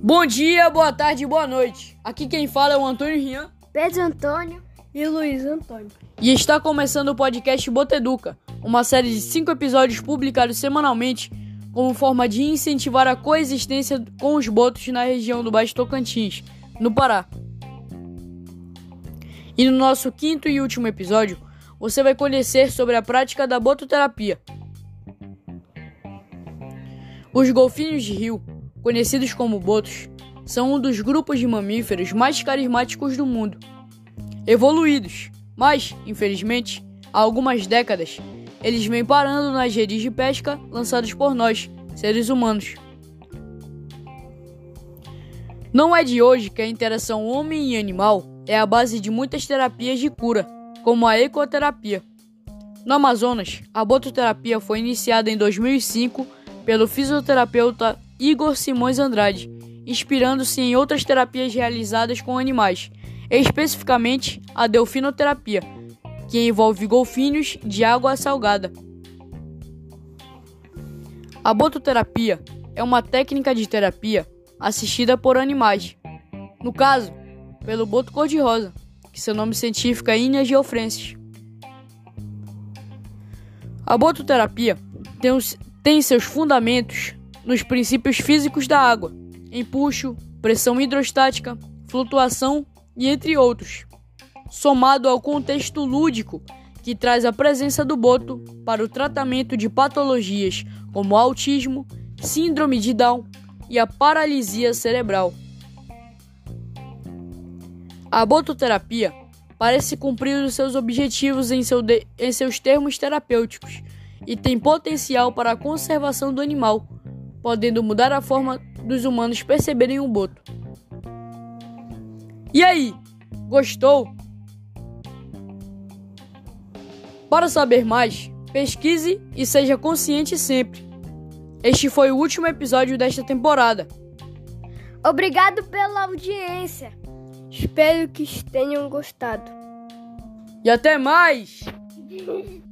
Bom dia, boa tarde, boa noite. Aqui quem fala é o Antônio Rian Pedro Antônio e Luiz Antônio. e está começando o podcast Boteduca, uma série de cinco episódios publicados semanalmente como forma de incentivar a coexistência com os botos na região do Baixo Tocantins, no Pará. E no nosso quinto e último episódio, você vai conhecer sobre a prática da bototerapia. Os golfinhos de rio, conhecidos como botos, são um dos grupos de mamíferos mais carismáticos do mundo. Evoluídos, mas, infelizmente, há algumas décadas, eles vêm parando nas redes de pesca lançadas por nós, seres humanos. Não é de hoje que a interação homem e animal é a base de muitas terapias de cura, como a ecoterapia. No Amazonas, a bototerapia foi iniciada em 2005 pelo fisioterapeuta Igor Simões Andrade, inspirando-se em outras terapias realizadas com animais, especificamente a delfinoterapia, que envolve golfinhos de água salgada. A bototerapia é uma técnica de terapia assistida por animais, no caso, pelo boto cor-de-rosa, que seu nome científico é Inia geofrensis. A bototerapia tem, os, tem seus fundamentos nos princípios físicos da água, empuxo, pressão hidrostática, flutuação e entre outros, somado ao contexto lúdico que traz a presença do boto para o tratamento de patologias como autismo, síndrome de Down e a paralisia cerebral. A bototerapia parece cumprir os seus objetivos em, seu de, em seus termos terapêuticos e tem potencial para a conservação do animal, podendo mudar a forma dos humanos perceberem o boto. E aí, gostou? Para saber mais, pesquise e seja consciente sempre. Este foi o último episódio desta temporada. Obrigado pela audiência. Espero que tenham gostado. E até mais!